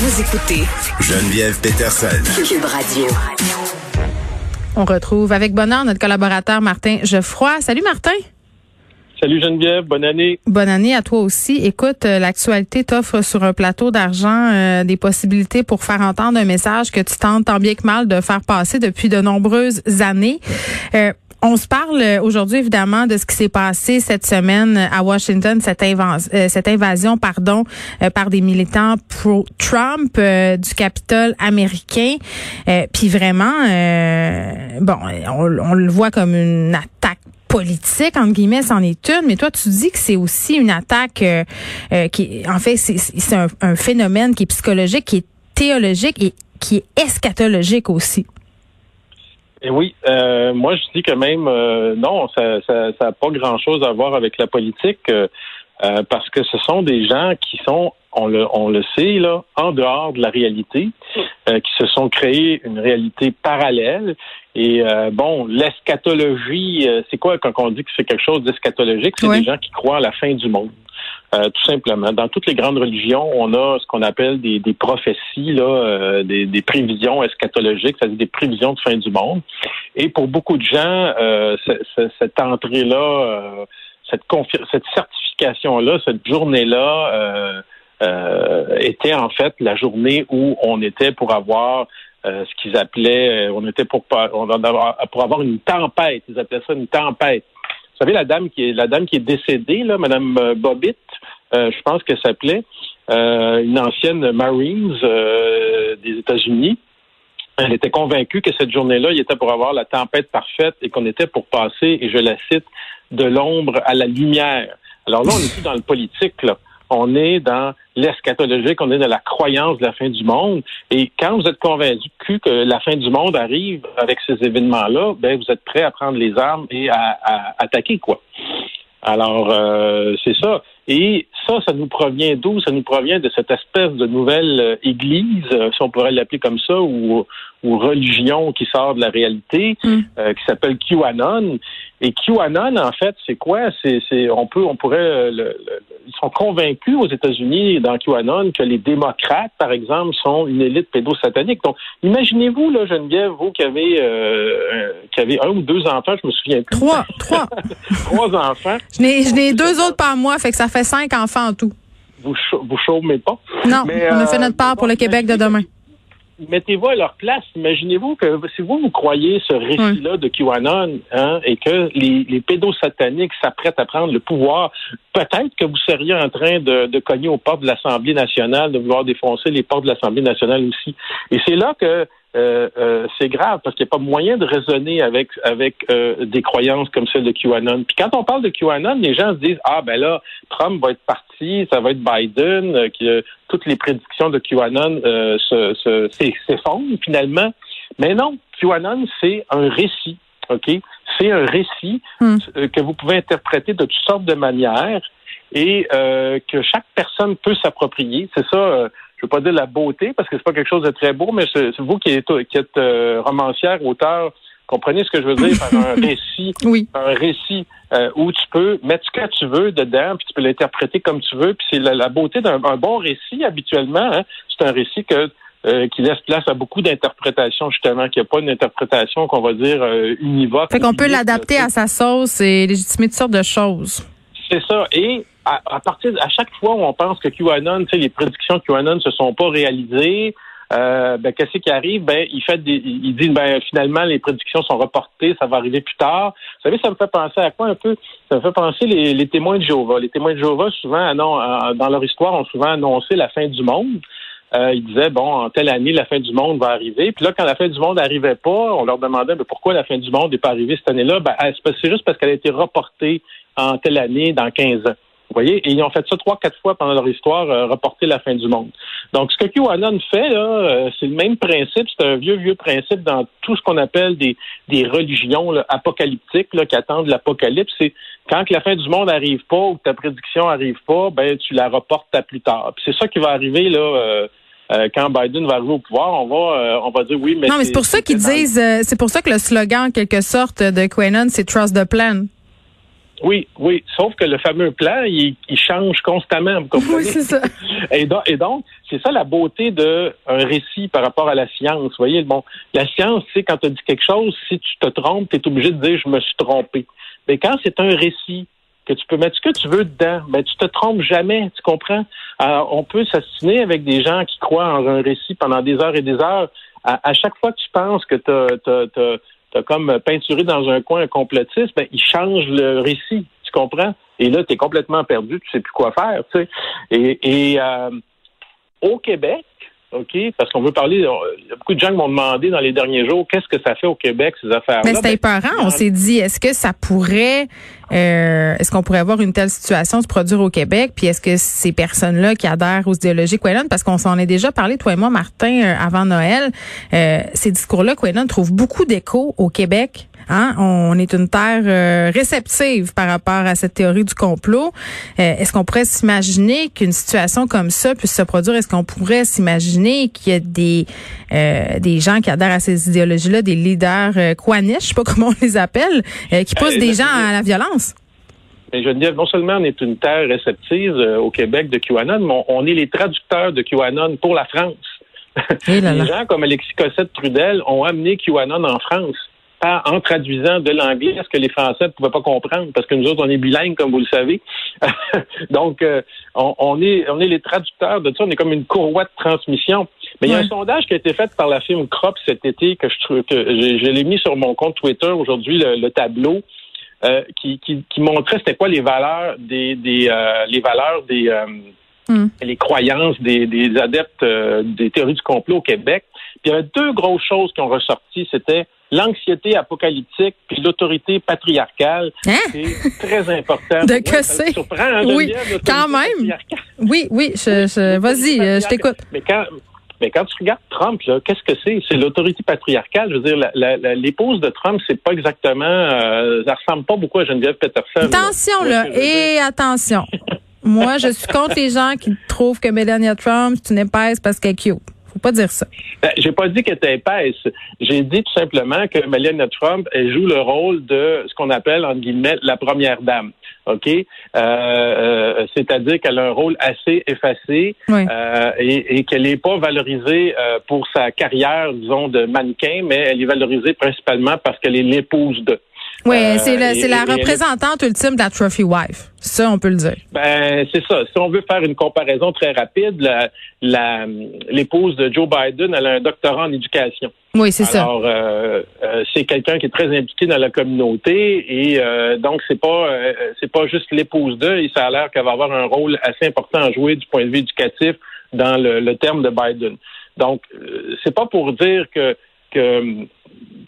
Vous écoutez Geneviève Peterson. Cube Radio. On retrouve avec bonheur notre collaborateur Martin Geoffroy. Salut Martin. Salut Geneviève, bonne année. Bonne année à toi aussi. Écoute, euh, l'actualité t'offre sur un plateau d'argent euh, des possibilités pour faire entendre un message que tu tentes tant bien que mal de faire passer depuis de nombreuses années. Euh, on se parle aujourd'hui évidemment de ce qui s'est passé cette semaine à Washington, cette, cette invasion pardon par des militants pro-Trump du Capitole américain. Puis vraiment, bon, on, le voit comme une attaque politique, entre guillemets, c'en est une, mais toi, tu dis que c'est aussi une attaque euh, euh, qui, en fait, c'est un, un, phénomène qui est psychologique, qui est théologique et qui est eschatologique aussi. Et oui, euh, moi je dis que même non, ça n'a ça, ça pas grand-chose à voir avec la politique parce que ce sont des gens qui sont on le, on le sait, là, en dehors de la réalité, euh, qui se sont créés une réalité parallèle. Et euh, bon, l'eschatologie, euh, c'est quoi quand on dit que c'est quelque chose d'eschatologique? C'est des gens qui croient à la fin du monde. Tout simplement. Dans toutes les grandes religions, on a ce qu'on appelle des, prophéties, là, des, des, prévisions eschatologiques, c'est-à-dire des prévisions de fin du monde. Et pour beaucoup de gens, cette entrée-là, cette, cette certification-là, cette journée-là, euh, était en fait la journée où on était pour avoir euh, ce qu'ils appelaient, euh, on était pour, pour avoir une tempête. Ils appelaient ça une tempête. Vous savez, la dame qui est la dame qui est décédée, là, Madame Bobbitt, je pense qu'elle s'appelait, une ancienne Marines des États-Unis. Elle était convaincue que cette journée-là, il était pour avoir la tempête parfaite et qu'on était pour passer, et je la cite, de l'ombre à la lumière. Alors là, on est plus dans le politique, là on est dans l'eschatologique, on est dans la croyance de la fin du monde. Et quand vous êtes convaincu que la fin du monde arrive avec ces événements-là, ben vous êtes prêt à prendre les armes et à, attaquer quoi. Alors euh, c'est ça. Et ça, ça nous provient d'où? Ça nous provient de cette espèce de nouvelle euh, église, euh, si on pourrait l'appeler comme ça, ou, ou religion qui sort de la réalité, mm. qui s'appelle QAnon. Et QAnon, en fait, c'est quoi? C'est, on peut, on pourrait, le, ils sont convaincus aux États-Unis dans QAnon que les démocrates, par exemple, sont une élite pédosatanique. Donc, imaginez-vous, là, Geneviève, vous qui avez, euh, qui avez un ou deux enfants, je me souviens plus. Trois, trois. trois enfants. Je n'ai, je n'ai deux autres par mois, fait que ça fait cinq enfants en tout. Vous, vous chômez pas. Non, on a fait notre part pour le Québec de demain mettez-vous à leur place. Imaginez-vous que si vous, vous croyez ce récit-là de QAnon hein, et que les, les pédosataniques s'apprêtent à prendre le pouvoir, peut-être que vous seriez en train de, de cogner aux portes de l'Assemblée nationale, de vouloir défoncer les portes de l'Assemblée nationale aussi. Et c'est là que euh, euh, c'est grave parce qu'il n'y a pas moyen de raisonner avec avec euh, des croyances comme celle de QAnon. Puis quand on parle de QAnon, les gens se disent ah ben là Trump va être parti, ça va être Biden, que toutes les prédictions de QAnon se, s'effondrent finalement. Mais non, QAnon c'est un récit, ok? C'est un récit hmm. que vous pouvez interpréter de toutes sortes de manières et que chaque personne peut s'approprier. C'est ça je veux pas dire la beauté parce que c'est pas quelque chose de très beau, mais c'est vous qui êtes, qui êtes euh, romancière, auteur, comprenez ce que je veux dire par un récit, oui. un récit euh, où tu peux mettre ce que tu veux dedans, puis tu peux l'interpréter comme tu veux, puis c'est la, beauté d'un bon récit habituellement. Hein, c'est un récit que euh, qui laisse place à beaucoup d'interprétations, justement, qu'il n'y a pas une interprétation qu'on va dire univoque. Fait qu'on peut l'adapter à sa sauce et légitimer toutes sortes de choses. C'est ça. Et à, partir à chaque fois où on pense que QAnon, les prédictions QAnon se sont pas réalisées, euh, ben, qu'est-ce qui arrive? Ben, il fait des, il dit, ben, finalement, les prédictions sont reportées, ça va arriver plus tard. Vous savez, ça me fait penser à quoi un peu? Ça me fait penser les, témoins de Jéhovah. Les témoins de Jéhovah, souvent, dans leur histoire, ont souvent annoncé la fin du monde. Euh, ils disaient, bon, en telle année, la fin du monde va arriver. Puis là, quand la fin du monde n'arrivait pas, on leur demandait, ben, pourquoi la fin du monde n'est pas arrivée cette année-là? Ben, c'est juste parce qu'elle a été reportée en telle année dans 15 ans. Vous voyez, et ils ont fait ça trois, quatre fois pendant leur histoire, euh, reporter la fin du monde. Donc, ce que QAnon fait, là, euh, c'est le même principe, c'est un vieux, vieux principe dans tout ce qu'on appelle des, des religions apocalyptiques là, qui attendent l'apocalypse. C'est quand la fin du monde n'arrive pas ou que ta prédiction n'arrive pas, ben tu la reportes à plus tard. C'est ça qui va arriver là. Euh, quand Biden va arriver au pouvoir, on va, on va dire oui, mais non, mais c'est pour ça qu'ils disent, c'est pour ça que le slogan en quelque sorte de QAnon, c'est Trust the Plan. Oui, oui. Sauf que le fameux plan, il, change constamment. Vous comprenez? Oui, c'est ça. Et donc, et donc c'est ça la beauté d'un récit par rapport à la science. Vous voyez, bon, la science, c'est quand tu dis quelque chose, si tu te trompes, tu es obligé de dire je me suis trompé. Mais quand c'est un récit, que tu peux mettre ce que tu veux dedans, ben tu te trompes jamais, tu comprends? on peut s'assiner avec des gens qui croient en un récit pendant des heures et des heures. À, chaque fois que tu penses que tu as, comme peinturé dans un coin un complotiste, ben, ils changent le récit, tu comprends? Et là, tu es complètement perdu, tu sais plus quoi faire, tu sais. Et, et euh, au Québec, OK? Parce qu'on veut parler. Il y a beaucoup de gens qui m'ont demandé dans les derniers jours qu'est-ce que ça fait au Québec, ces affaires-là? Mais c'était ben, épeurant. On s'est dit, est-ce que ça pourrait. Euh, est-ce qu'on pourrait avoir une telle situation se produire au Québec? Puis est-ce que ces personnes-là qui adhèrent aux idéologies Quaynon, parce qu'on s'en est déjà parlé, toi et moi, Martin, euh, avant Noël, euh, ces discours-là, Quaynon trouve beaucoup d'écho au Québec. Hein? On est une terre euh, réceptive par rapport à cette théorie du complot. Euh, est-ce qu'on pourrait s'imaginer qu'une situation comme ça puisse se produire? Est-ce qu'on pourrait s'imaginer qu'il y a des euh, des gens qui adhèrent à ces idéologies-là, des leaders euh, je sais pas comment on les appelle, qui poussent des gens à la violence? Mais je dire, non seulement on est une terre réceptive au Québec de QAnon, mais on, est les traducteurs de QAnon pour la France. Eh les gens comme Alexis Cossette-Trudel ont amené QAnon en France en traduisant de l'anglais ce que les Français ne pouvaient pas comprendre, parce que nous autres, on est bilingues, comme vous le savez. Donc, euh, on, est, on est les traducteurs de ça, on est comme une courroie de transmission. Mais il y a un sondage qui a été fait par la firme Crop cet été, que je, que je, l'ai mis sur mon compte Twitter aujourd'hui, le, tableau. Euh, qui, qui, montrait c'était quoi les valeurs des, des euh, les valeurs des hmm. les croyances des, des adeptes des théories du complot au Québec. Puis il y avait deux grosses choses qui ont ressorti. C'était l'anxiété apocalyptique puis l'autorité patriarcale. Hein? C'est très important. De que c'est? Hein, oui, quand même. Oui, oui, je, vas-y, euh, je t'écoute. Mais quand, mais quand tu regardes Trump, qu'est-ce que c'est? C'est l'autorité patriarcale. Je veux dire, l'épouse de Trump, c'est pas exactement, euh, ça ressemble pas beaucoup à Geneviève Peterson. Attention, là, et attention. Moi, je suis contre les gens qui trouvent que Melania Trump, c'est une épaisse parce qu'elle est cute pas dire ça. Ben, j'ai pas dit qu'elle était épaisse. J'ai dit tout simplement que Melania Trump elle joue le rôle de ce qu'on appelle, en guillemets, la première dame. OK? Euh, euh, c'est-à-dire qu'elle a un rôle assez effacé euh, et, qu'elle n'est pas valorisée pour sa carrière, disons, de mannequin, mais elle est valorisée principalement parce qu'elle est l'épouse de. Oui, euh, c'est la, représentante ultime de la trophy wife. Ça, on peut le dire. Ben, c'est ça. Si on veut faire une comparaison très rapide, l'épouse de Joe Biden, elle a un doctorat en éducation. Oui, c'est ça. Alors, euh, euh, c'est quelqu'un qui est très impliqué dans la communauté et donc c'est pas c'est pas juste l'épouse d'eux. Et ça a l'air qu'elle va avoir un rôle assez important à jouer du point de vue éducatif dans le, le terme de Biden. Donc, c'est pas pour dire que que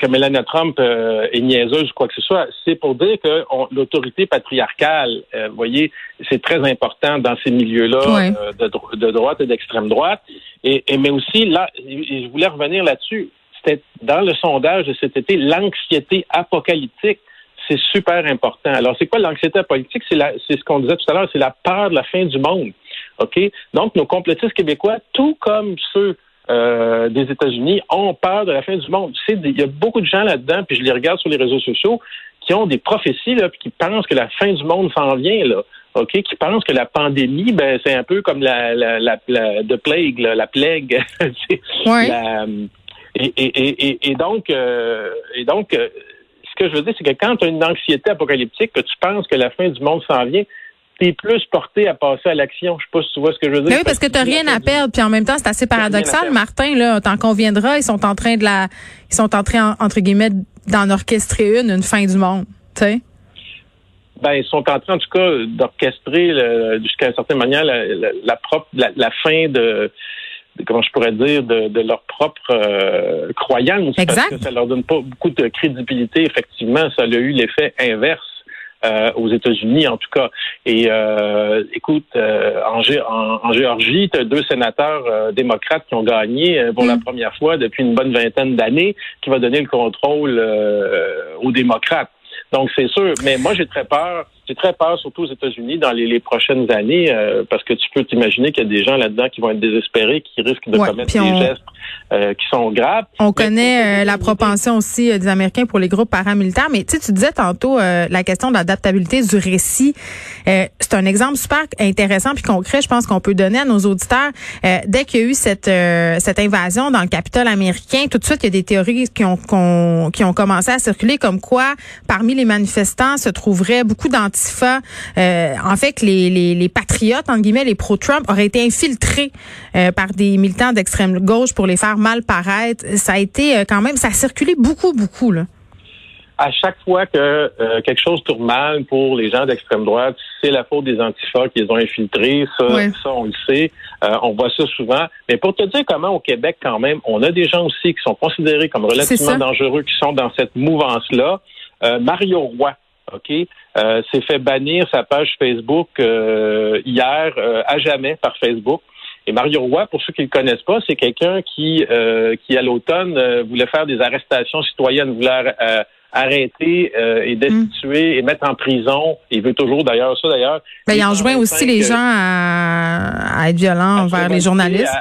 que Melania Trump euh, est niaiseuse ou quoi que ce soit, c'est pour dire que l'autorité patriarcale, euh, vous voyez, c'est très important dans ces milieux-là euh, de, droite et d'extrême droite. Et, mais aussi, là, je voulais revenir là-dessus, c'était dans le sondage de cet été, l'anxiété apocalyptique. C'est super important. Alors, c'est quoi l'anxiété apocalyptique? C'est ce qu'on disait tout à l'heure, c'est la peur de la fin du monde. OK? Donc, nos complotistes québécois, tout comme ceux euh, des États-Unis ont peur de la fin du monde. Il y a beaucoup de gens là-dedans, puis je les regarde sur les réseaux sociaux, qui ont des prophéties, là, puis qui pensent que la fin du monde s'en vient, là. OK, qui pensent que la pandémie, ben, c'est un peu comme la, la, la, la plague, la plague. et, et, et, donc, euh, et donc euh, ce que je veux dire, c'est que quand tu as une anxiété apocalyptique, que tu penses que la fin du monde s'en vient, t'es plus porté à passer à l'action. Je sais pas si tu vois ce que je veux dire. oui, parce que t'as rien à perdre, puis en même temps, c'est assez paradoxal, Martin, là, t'en conviendras, ils sont en train de la, ils sont en train, entre guillemets, d'en orchestrer une, une fin du monde, tu sais. Ben, ils sont en train, en tout cas, d'orchestrer jusqu'à une certaine manière la, propre, la, fin de, comment je pourrais dire, de, leur propre euh, croyance. Exact. Parce que ça leur donne pas beaucoup de crédibilité. Effectivement, ça a eu l'effet inverse. Euh, aux États-Unis en tout cas. Et euh, écoute, euh, en, en, Géorgie, tu as deux sénateurs démocrates qui ont gagné pour la mm. première fois depuis une bonne vingtaine d'années, qui va donner le contrôle aux démocrates. Donc c'est sûr, mais moi j'ai très peur. J'ai très peur, surtout aux États-Unis, dans les, prochaines années, euh, parce que tu peux t'imaginer qu'il y a des gens là-dedans qui vont être désespérés, qui risquent de commettre des gestes euh, qui sont graves. On connaît euh, la propension aussi des Américains pour les groupes paramilitaires, mais tu sais, tu disais tantôt la question de l'adaptabilité du récit. c'est un exemple super intéressant puis concret, je pense qu'on peut donner à nos auditeurs. dès qu'il y a eu cette cette invasion dans le Capitole américain, tout de suite, il y a des théories qui ont, qui ont commencé à circuler comme quoi, parmi les manifestants, se trouverait beaucoup Euh, en fait, les, les, les, patriotes, entre guillemets, les pro-Trump, auraient été infiltrés euh, par des militants d'extrême gauche pour les faire mal paraître. Ça a été euh, quand même, ça a circulé beaucoup, beaucoup, là à chaque fois que quelque chose tourne mal pour les gens d'extrême droite, c'est la faute des antifas qui les ont infiltrés. Ça, ça on le sait. On voit ça souvent. Mais pour te dire comment au Québec, quand même, on a des gens aussi qui sont considérés comme relativement dangereux, qui sont dans cette mouvance-là. Euh, Mario Roy, OK, s'est fait bannir sa page Facebook hier à jamais par Facebook. Et Mario Roy, pour ceux qui ne le connaissent pas, c'est quelqu'un qui, qui à l'automne, voulait faire des arrestations citoyennes, voulait arrêter euh, et destituer et mettre en prison. Il veut toujours d'ailleurs ça d'ailleurs. Mais il enjoint aussi les gens à, être violents envers les journalistes.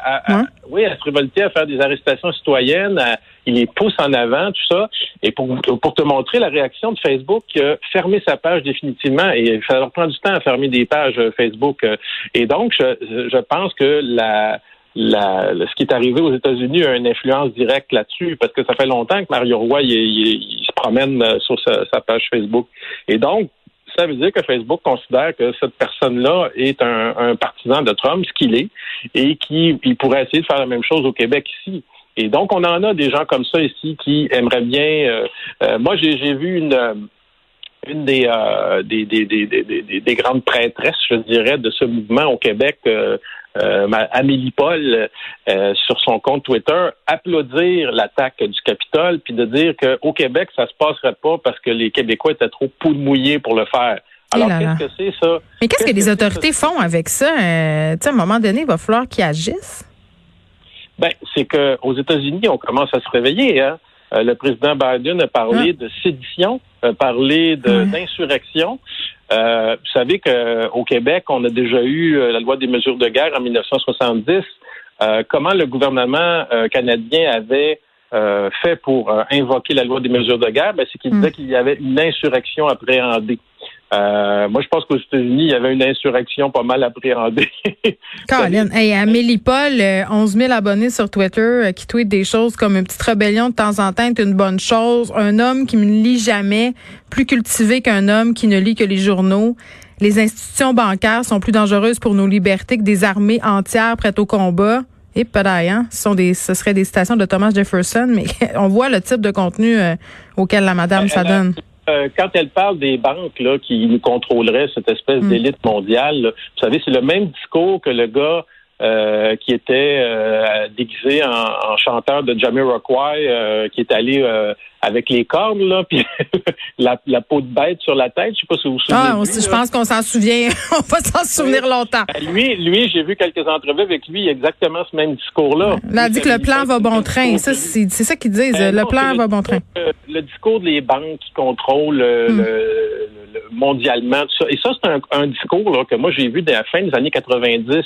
oui, à se révolter, à faire des arrestations citoyennes. Il les pousse en avant, tout ça. Et pour, te montrer la réaction de Facebook, euh, fermer sa page définitivement. Et ça leur prend du temps à fermer des pages euh, Facebook. Et donc, je, pense que ce qui est arrivé aux États-Unis a une influence directe là-dessus, parce que ça fait longtemps que Mario Roy se promène euh, sur sa, page Facebook. Et donc, ça veut dire que Facebook considère que cette personne-là est un, partisan de Trump, ce qu'il est, et qu'il pourrait essayer de faire la même chose au Québec ici. Et donc, on en a des gens comme ça ici qui aimeraient bien. Euh, euh, moi, j'ai vu une une des, des, des, des, des, grandes prêtresses, je dirais, de ce mouvement au Québec, euh, Amélie Paul euh, sur son compte Twitter applaudir l'attaque du Capitole puis de dire qu'au Québec ça se passerait pas parce que les Québécois étaient trop poudre mouillés pour le faire. Alors qu'est-ce que c'est ça? Mais qu'est-ce que, les autorités font avec ça? Euh, à un moment donné, il va falloir qu'ils agissent. Ben, c'est qu'aux États-Unis, on commence à se réveiller. Hein? Euh, le président Biden a parlé ah. de sédition, a parlé d'insurrection. Euh, vous savez qu'au Québec, on a déjà eu euh, la loi des mesures de guerre en 1970. Euh, comment le gouvernement canadien avait fait pour invoquer la loi des mesures de guerre, ben, c'est qu'il disait hmm. qu'il y avait une insurrection appréhendée. Euh, moi, je pense qu'aux États-Unis, il y avait une insurrection pas mal appréhendée. Caroline, hey, Amélie Paul, 11 000 abonnés sur Twitter euh, qui tweet des choses comme une petite rébellion de temps en temps est une bonne chose. Un homme qui ne lit jamais, plus cultivé qu'un homme qui ne lit que les journaux. Les institutions bancaires sont plus dangereuses pour nos libertés que des armées entières prêtes au combat. Et hein? Ce sont des, ce seraient des citations de Thomas Jefferson, mais on voit le type de contenu euh, auquel la madame s'adonne. Euh, quand elle parle des banques là, qui nous contrôleraient, cette espèce mm. d'élite mondiale, vous savez, c'est le même discours que le gars euh, qui était euh, déguisé en, chanteur de Jamiroquai, euh, qui est allé avec les cornes, là, puis la, peau de bête sur la tête. Je sais pas si vous vous souvenez. Ah, je pense qu'on s'en souvient. on va s'en souvenir longtemps. Ben, lui, lui j'ai vu quelques entrevues avec lui, exactement ce même discours-là. Il a dit que le plan va bon train. Ça, c'est ça qu'ils disent. Ben le plan va bon train. Le, discours des banques qui contrôlent hmm. le, mondialement, tout ça. Et ça, c'est un, un, discours là, que moi, j'ai vu dès la fin des années 90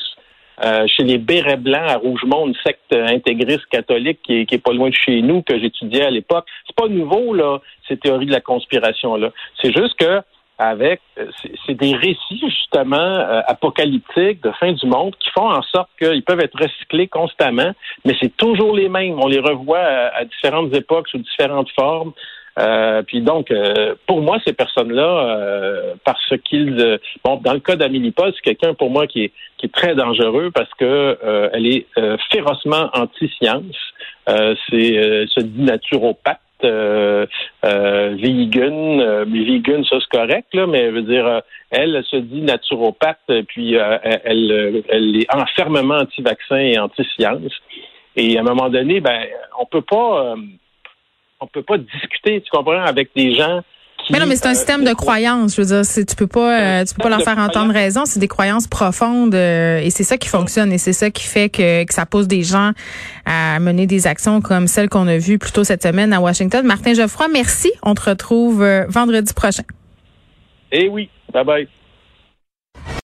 euh, chez les Bérets Blancs à Rougemont, une secte intégriste catholique qui est, pas loin de chez nous, que j'étudiais à l'époque. C'est pas nouveau, là, ces théories de la conspiration-là. C'est juste que avec euh, c'est des récits justement euh, apocalyptiques de fin du monde qui font en sorte qu'ils peuvent être recyclés constamment, mais c'est toujours les mêmes. On les revoit à différentes époques sous différentes formes. Euh, puis donc, euh, pour moi, ces personnes-là, euh, parce qu'ils, bon, dans le cas d'Amélie Paul, c'est quelqu'un pour moi qui est, qui est très dangereux parce que elle est férocement anti-science. c'est se dit naturopathe. Euh, vegan, mais vegan, ça c'est correct, là, mais veut dire, elle se dit naturopathe, puis elle, elle est enfermement anti-vaccin et anti-science. Et à un moment donné, ben, on peut pas on peut pas discuter, tu comprends, avec des gens qui, mais non, mais c'est un euh, système de croyances. Je veux dire, tu peux pas, euh, tu peux pas leur faire entendre raison. C'est des croyances profondes euh, et c'est ça qui fonctionne et c'est ça qui fait que, que ça pousse des gens à mener des actions comme celles qu'on a vues plus tôt cette semaine à Washington. Martin Geoffroy, merci. On te retrouve vendredi prochain. Eh oui, bye bye.